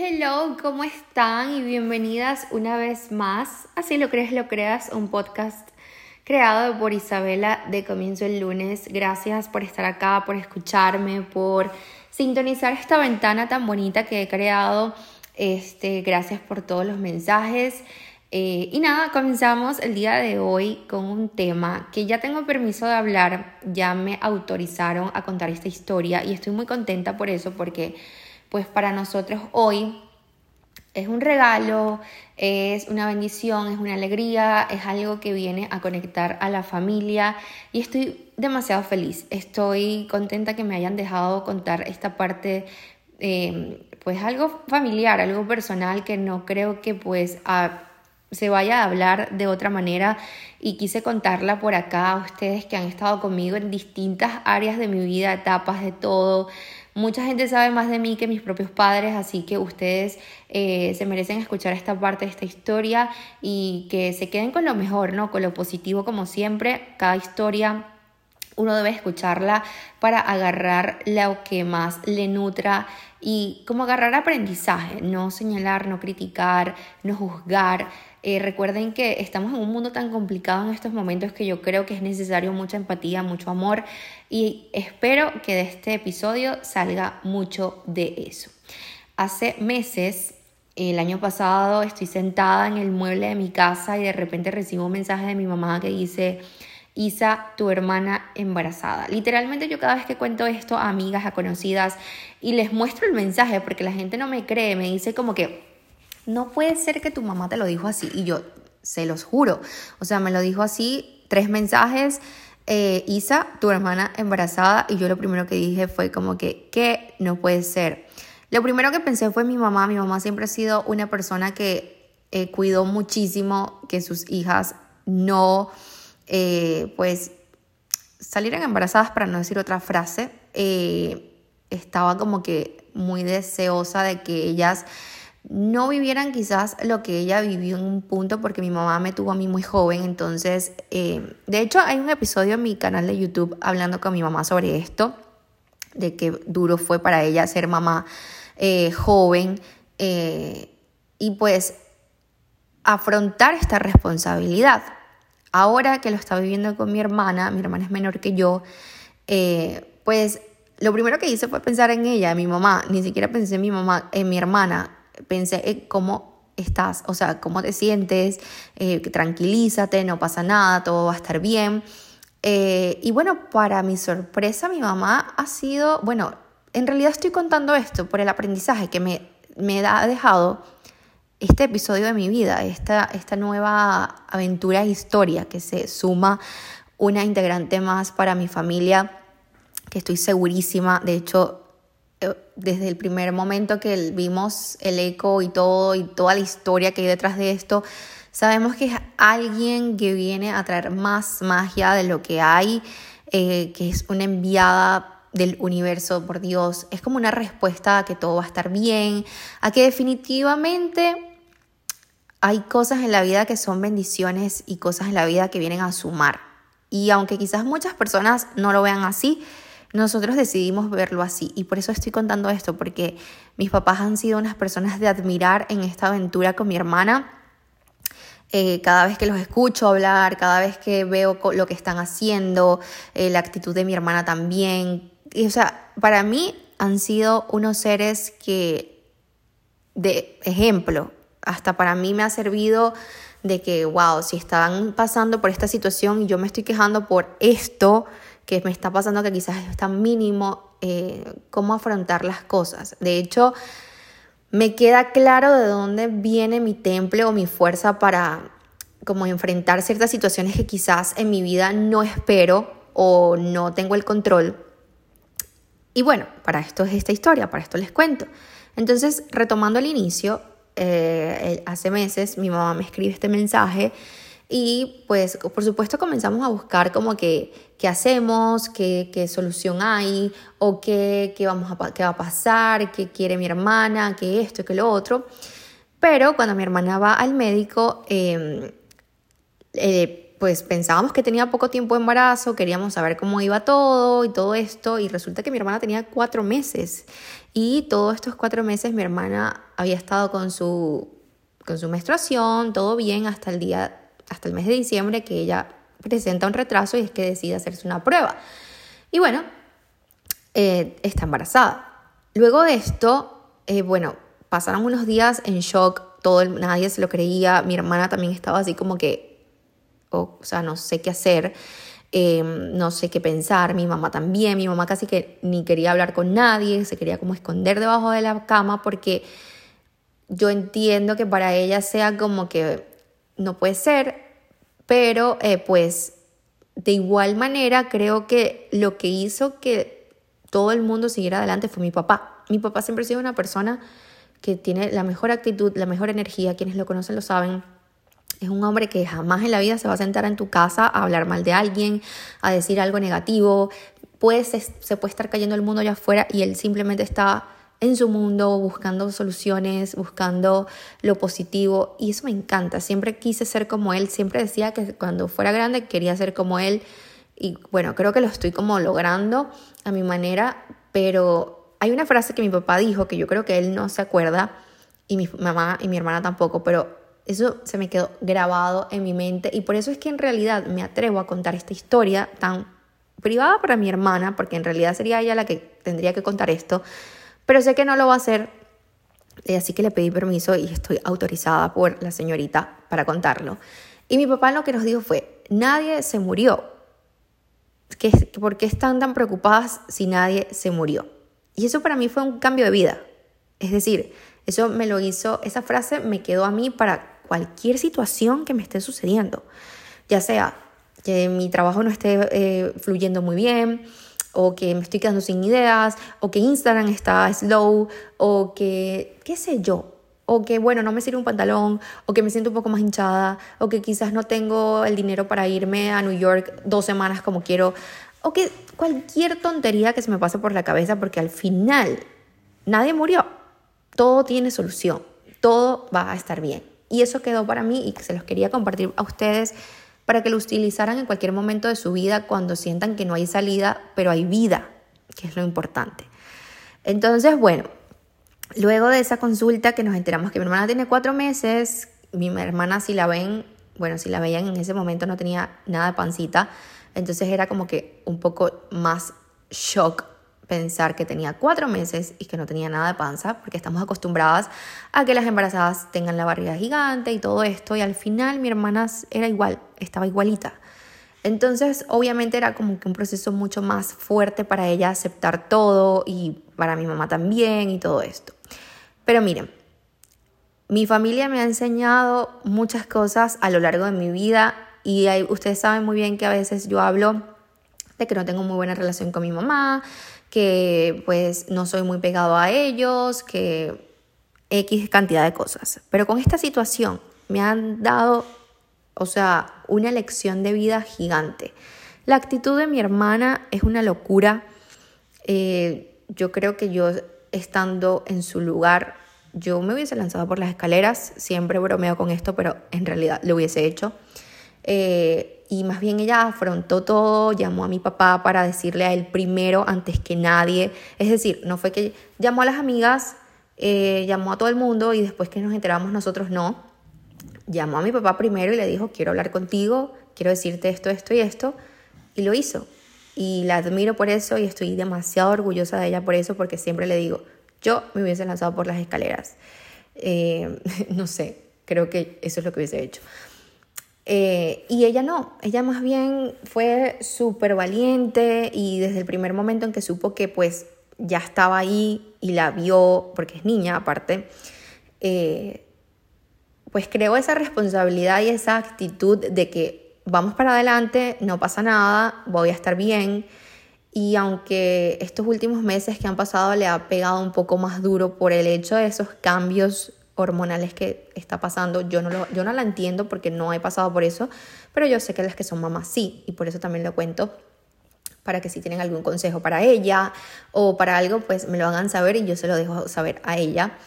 Hello, ¿cómo están? Y bienvenidas una vez más. Así lo crees, lo creas, un podcast creado por Isabela de Comienzo el lunes. Gracias por estar acá, por escucharme, por sintonizar esta ventana tan bonita que he creado. Este, gracias por todos los mensajes. Eh, y nada, comenzamos el día de hoy con un tema que ya tengo permiso de hablar, ya me autorizaron a contar esta historia y estoy muy contenta por eso porque pues para nosotros hoy es un regalo, es una bendición, es una alegría, es algo que viene a conectar a la familia y estoy demasiado feliz. Estoy contenta que me hayan dejado contar esta parte, eh, pues algo familiar, algo personal que no creo que pues se vaya a hablar de otra manera y quise contarla por acá a ustedes que han estado conmigo en distintas áreas de mi vida, etapas de todo. Mucha gente sabe más de mí que mis propios padres, así que ustedes eh, se merecen escuchar esta parte de esta historia y que se queden con lo mejor, ¿no? Con lo positivo como siempre. Cada historia uno debe escucharla para agarrar lo que más le nutra y como agarrar aprendizaje, no señalar, no criticar, no juzgar, eh, recuerden que estamos en un mundo tan complicado en estos momentos que yo creo que es necesario mucha empatía, mucho amor y espero que de este episodio salga mucho de eso. Hace meses, el año pasado, estoy sentada en el mueble de mi casa y de repente recibo un mensaje de mi mamá que dice... Isa, tu hermana embarazada. Literalmente yo cada vez que cuento esto a amigas, a conocidas y les muestro el mensaje porque la gente no me cree, me dice como que no puede ser que tu mamá te lo dijo así. Y yo, se los juro. O sea, me lo dijo así, tres mensajes. Eh, Isa, tu hermana embarazada. Y yo lo primero que dije fue como que, ¿qué? No puede ser. Lo primero que pensé fue mi mamá. Mi mamá siempre ha sido una persona que eh, cuidó muchísimo que sus hijas no, eh, pues, salieran embarazadas, para no decir otra frase. estaba como que muy deseosa de que ellas no vivieran quizás lo que ella vivió en un punto porque mi mamá me tuvo a mí muy joven, entonces, eh, de hecho hay un episodio en mi canal de YouTube hablando con mi mamá sobre esto, de qué duro fue para ella ser mamá eh, joven eh, y pues afrontar esta responsabilidad. Ahora que lo está viviendo con mi hermana, mi hermana es menor que yo, pues lo primero que hice fue pensar en ella, en mi mamá, ni siquiera pensé en mi mamá, en mi hermana, pensé en cómo estás, o sea, cómo te sientes, eh, tranquilízate, no pasa nada, todo va a estar bien. Eh, y bueno, para mi sorpresa, mi mamá ha sido, bueno, en realidad estoy contando esto por el aprendizaje que me, me ha dejado este episodio de mi vida, esta, esta nueva aventura e historia que se suma una integrante más para mi familia, que estoy segurísima, de hecho, desde el primer momento que vimos el eco y todo y toda la historia que hay detrás de esto, sabemos que es alguien que viene a traer más magia de lo que hay, eh, que es una enviada del universo por Dios. Es como una respuesta a que todo va a estar bien, a que definitivamente hay cosas en la vida que son bendiciones y cosas en la vida que vienen a sumar. Y aunque quizás muchas personas no lo vean así, nosotros decidimos verlo así y por eso estoy contando esto, porque mis papás han sido unas personas de admirar en esta aventura con mi hermana. Eh, cada vez que los escucho hablar, cada vez que veo lo que están haciendo, eh, la actitud de mi hermana también. O sea, para mí han sido unos seres que, de ejemplo, hasta para mí me ha servido de que, wow, si están pasando por esta situación y yo me estoy quejando por esto, que me está pasando que quizás es tan mínimo, eh, cómo afrontar las cosas. De hecho, me queda claro de dónde viene mi temple o mi fuerza para como enfrentar ciertas situaciones que quizás en mi vida no espero o no tengo el control. Y bueno, para esto es esta historia, para esto les cuento. Entonces, retomando el inicio, eh, hace meses mi mamá me escribe este mensaje y pues por supuesto comenzamos a buscar como que qué hacemos, qué, qué solución hay o qué, qué, vamos a, qué va a pasar, qué quiere mi hermana, qué esto, qué lo otro. Pero cuando mi hermana va al médico, em, eh, pues pensábamos que tenía poco tiempo de embarazo, queríamos saber cómo iba todo y todo esto, y resulta que mi hermana tenía cuatro meses. Y todos estos cuatro meses mi hermana había estado con su, con su menstruación, todo bien hasta el día, hasta el mes de diciembre, que ella presenta un retraso y es que decide hacerse una prueba. Y bueno, eh, está embarazada. Luego de esto, eh, bueno, pasaron unos días en shock, todo nadie se lo creía, mi hermana también estaba así como que, o sea, no sé qué hacer. Em, no sé qué pensar, mi mamá también, mi mamá casi que ni quería hablar con nadie, se quería como esconder debajo de la cama porque yo entiendo que para ella sea como que no puede ser, pero eh, pues de igual manera creo que lo que hizo que todo el mundo siguiera adelante fue mi papá. Mi papá siempre ha sido una persona que tiene la mejor actitud, la mejor energía, quienes lo conocen lo saben. Es un hombre que jamás en la vida se va a sentar en tu casa a hablar mal de alguien, a decir algo negativo. Puede, se puede estar cayendo el mundo allá afuera y él simplemente está en su mundo, buscando soluciones, buscando lo positivo. Y eso me encanta. Siempre quise ser como él. Siempre decía que cuando fuera grande quería ser como él. Y bueno, creo que lo estoy como logrando a mi manera. Pero hay una frase que mi papá dijo que yo creo que él no se acuerda. Y mi mamá y mi hermana tampoco. Pero eso se me quedó grabado en mi mente. Y por eso es que en realidad me atrevo a contar esta historia tan privada para mi hermana. Porque en realidad sería ella la que tendría que contar esto pero sé que no lo va a hacer, eh, así que le pedí permiso y estoy autorizada por la señorita para contarlo. Y mi papá lo que nos dijo fue, nadie se murió. ¿Por qué están tan preocupadas si nadie se murió? Y eso para mí fue un cambio de vida. Es decir, eso me lo hizo, esa frase me quedó a mí para cualquier situación que me esté sucediendo. Ya sea que mi trabajo no esté eh, fluyendo muy bien, o que me estoy quedando sin ideas, o que Instagram está slow, o que, qué sé yo, o que, bueno, no me sirve un pantalón, o que me siento un poco más hinchada, o que quizás no tengo el dinero para irme a New York dos semanas como quiero, o que cualquier tontería que se me pase por la cabeza, porque al final nadie murió, todo tiene solución, todo va a estar bien. Y eso quedó para mí y se los quería compartir a ustedes para que lo utilizaran en cualquier momento de su vida cuando sientan que no hay salida, pero hay vida, que es lo importante. Entonces, bueno, luego de esa consulta que nos enteramos que mi hermana tiene cuatro meses, mi hermana si la ven, bueno, si la veían en ese momento no tenía nada de pancita, entonces era como que un poco más shock pensar que tenía cuatro meses y que no tenía nada de panza, porque estamos acostumbradas a que las embarazadas tengan la barriga gigante y todo esto, y al final mi hermana era igual, estaba igualita. Entonces, obviamente era como que un proceso mucho más fuerte para ella aceptar todo y para mi mamá también y todo esto. Pero miren, mi familia me ha enseñado muchas cosas a lo largo de mi vida y ustedes saben muy bien que a veces yo hablo de que no tengo muy buena relación con mi mamá, que pues no soy muy pegado a ellos, que X cantidad de cosas. Pero con esta situación me han dado, o sea, una lección de vida gigante. La actitud de mi hermana es una locura. Eh, yo creo que yo estando en su lugar, yo me hubiese lanzado por las escaleras, siempre bromeo con esto, pero en realidad lo hubiese hecho. Eh, y más bien ella afrontó todo, llamó a mi papá para decirle a él primero antes que nadie. Es decir, no fue que llamó a las amigas, eh, llamó a todo el mundo y después que nos enteramos nosotros no. Llamó a mi papá primero y le dijo, quiero hablar contigo, quiero decirte esto, esto y esto. Y lo hizo. Y la admiro por eso y estoy demasiado orgullosa de ella por eso porque siempre le digo, yo me hubiese lanzado por las escaleras. Eh, no sé, creo que eso es lo que hubiese hecho. Eh, y ella no, ella más bien fue súper valiente y desde el primer momento en que supo que pues ya estaba ahí y la vio, porque es niña aparte, eh, pues creó esa responsabilidad y esa actitud de que vamos para adelante, no pasa nada, voy a estar bien. Y aunque estos últimos meses que han pasado le ha pegado un poco más duro por el hecho de esos cambios hormonales que está pasando. Yo no, lo, yo no la entiendo porque no he pasado por eso, pero yo sé que las que son mamás sí, y por eso también lo cuento para que si tienen algún consejo para ella o para algo, pues me lo hagan saber y yo se lo dejo saber a ella.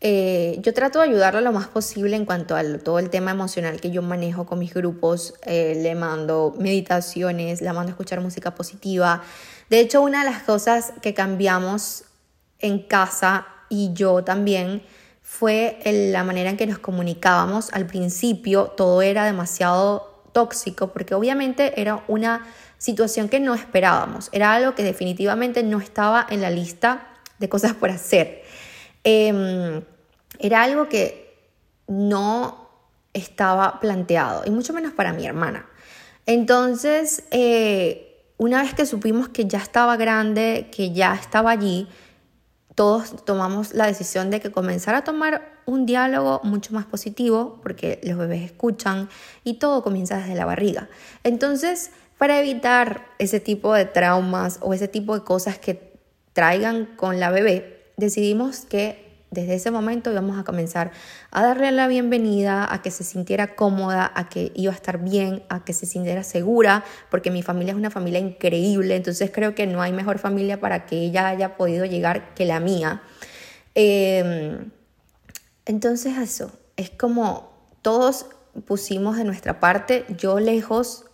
Eh, yo trato de ayudarla lo más posible en cuanto a todo el tema emocional que yo manejo con mis grupos. Eh, le mando meditaciones, la mando a escuchar música positiva. De hecho, una de las cosas que cambiamos en casa y yo también fue la manera en que nos comunicábamos. Al principio todo era demasiado tóxico porque obviamente era una situación que no esperábamos. Era algo que definitivamente no estaba en la lista de cosas por hacer. Em, era algo que no estaba planteado, y mucho menos para mi hermana. Entonces, eh, una vez que supimos que ya estaba grande, que ya estaba allí, todos tomamos la decisión de que comenzar a tomar un diálogo mucho más positivo, porque los bebés escuchan y todo comienza desde la barriga. Entonces, para evitar ese tipo de traumas o ese tipo de cosas que traigan con la bebé, decidimos que desde ese momento íbamos a comenzar a darle la bienvenida, a que se sintiera cómoda, a que iba a estar bien, a que se sintiera segura, porque mi familia es una familia increíble, entonces creo que no hay mejor familia para que ella haya podido llegar que la mía. Em, entonces eso, es como todos pusimos de nuestra parte, yo lejos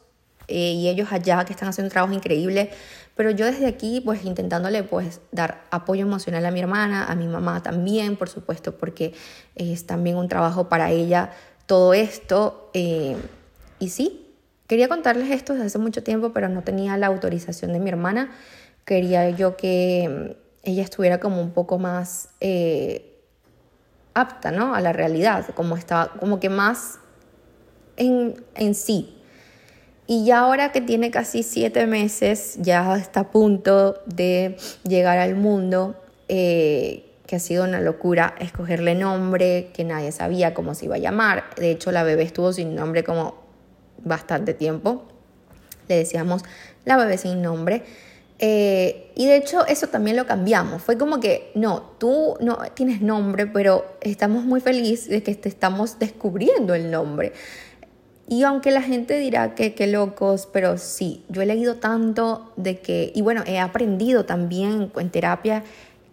eh, y ellos allá que están haciendo un trabajo increíble, pero yo desde aquí, pues intentándole pues dar apoyo emocional a mi hermana, a mi mamá también, por supuesto, porque es también un trabajo para ella todo esto. Eh, y sí, quería contarles esto desde hace mucho tiempo, pero no tenía la autorización de mi hermana. Quería yo que ella estuviera como un poco más eh, apta, ¿no? A la realidad, como estaba, como que más en, en sí, y ya ahora que tiene casi siete meses, ya está a punto de llegar al mundo, eh, que ha sido una locura escogerle nombre, que nadie sabía cómo se iba a llamar. De hecho, la bebé estuvo sin nombre como bastante tiempo. Le decíamos la bebé sin nombre. Eh, y de hecho eso también lo cambiamos. Fue como que, no, tú no tienes nombre, pero estamos muy felices de que te estamos descubriendo el nombre. Y aunque la gente dirá que qué locos, pero sí, yo he leído tanto de que, y bueno, he aprendido también en terapia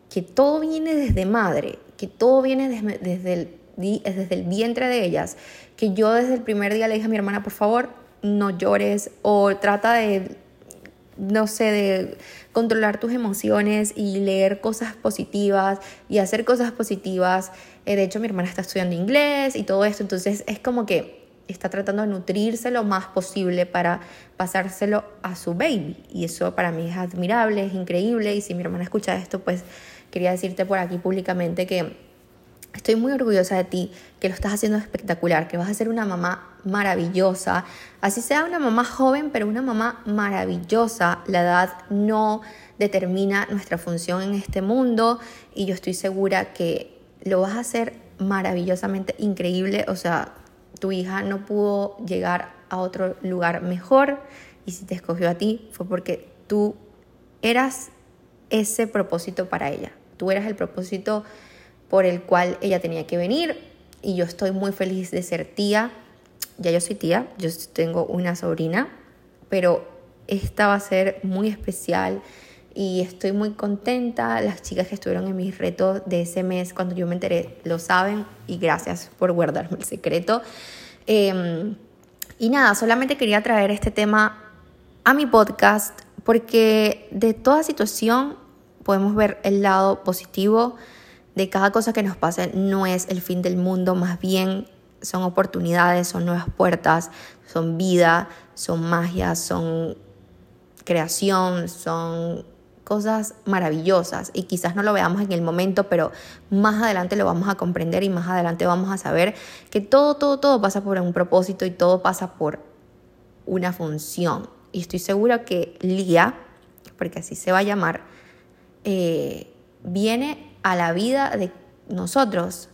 que todo viene desde madre, que todo viene desde, desde, el, desde el vientre de ellas, que yo desde el primer día le dije a mi hermana, por favor, no llores o trata de, no sé, de controlar tus emociones y leer cosas positivas y hacer cosas positivas. Eh, de hecho, mi hermana está estudiando inglés y todo esto, entonces es como que está tratando de nutrirse lo más posible para pasárselo a su baby. Y eso para mí es admirable, es increíble. Y si mi hermana escucha esto, pues quería decirte por aquí públicamente que estoy muy orgullosa de ti, que lo estás haciendo espectacular, que vas a ser una mamá maravillosa. Así sea una mamá joven, pero una mamá maravillosa. La edad no determina nuestra función en este mundo y yo estoy segura que lo vas a hacer maravillosamente increíble. O sea, tu hija no pudo llegar a otro lugar mejor y si te escogió a ti fue porque tú eras ese propósito para ella. Tú eras el propósito por el cual ella tenía que venir y yo estoy muy feliz de ser tía. Ya yo soy tía, yo tengo una sobrina, pero esta va a ser muy especial y estoy muy contenta. Las chicas que estuvieron en mis retos de ese mes cuando yo me enteré lo saben y gracias por guardarme el secreto. Em, y nada, solamente quería traer este tema a mi podcast porque de toda situación podemos ver el lado positivo de cada cosa que nos pasa. No es el fin del mundo, más bien son oportunidades, son nuevas puertas, son vida, son magia, son creación, son cosas maravillosas y quizás no lo veamos en el momento, pero más adelante lo vamos a comprender y más adelante vamos a saber que todo, todo, todo pasa por un propósito y todo pasa por una función. Y estoy segura que Lía, porque así se va a llamar, eh, viene a la vida de nosotros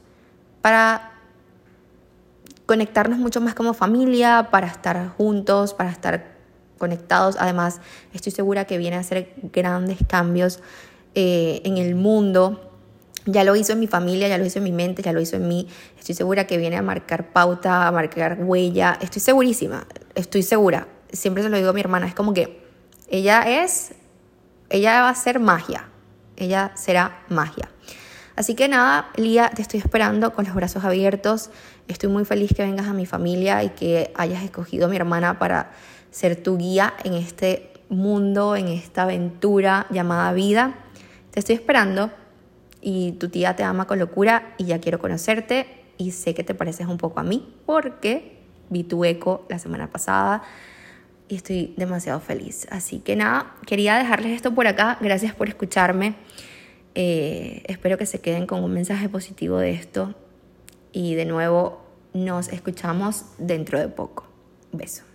para conectarnos mucho más como familia, para estar juntos, para estar conectados. Además, estoy segura que viene a hacer grandes cambios eh, en el mundo. Ya lo hizo en mi familia, ya lo hizo en mi mente, ya lo hizo en mí. Estoy segura que viene a marcar pauta, a marcar huella. Estoy segurísima, estoy segura. Siempre se lo digo a mi hermana, es como que ella es, ella va a ser magia. Ella será magia. Así que nada, Lía, te estoy esperando con los brazos abiertos. Estoy muy feliz que vengas a mi familia y que hayas escogido a mi hermana para ser tu guía en este mundo, en esta aventura llamada vida. Te estoy esperando y tu tía te ama con locura y ya quiero conocerte y sé que te pareces un poco a mí porque vi tu eco la semana pasada y estoy demasiado feliz. Así que nada, quería dejarles esto por acá. Gracias por escucharme. Eh, espero que se queden con un mensaje positivo de esto y de nuevo nos escuchamos dentro de poco. Beso.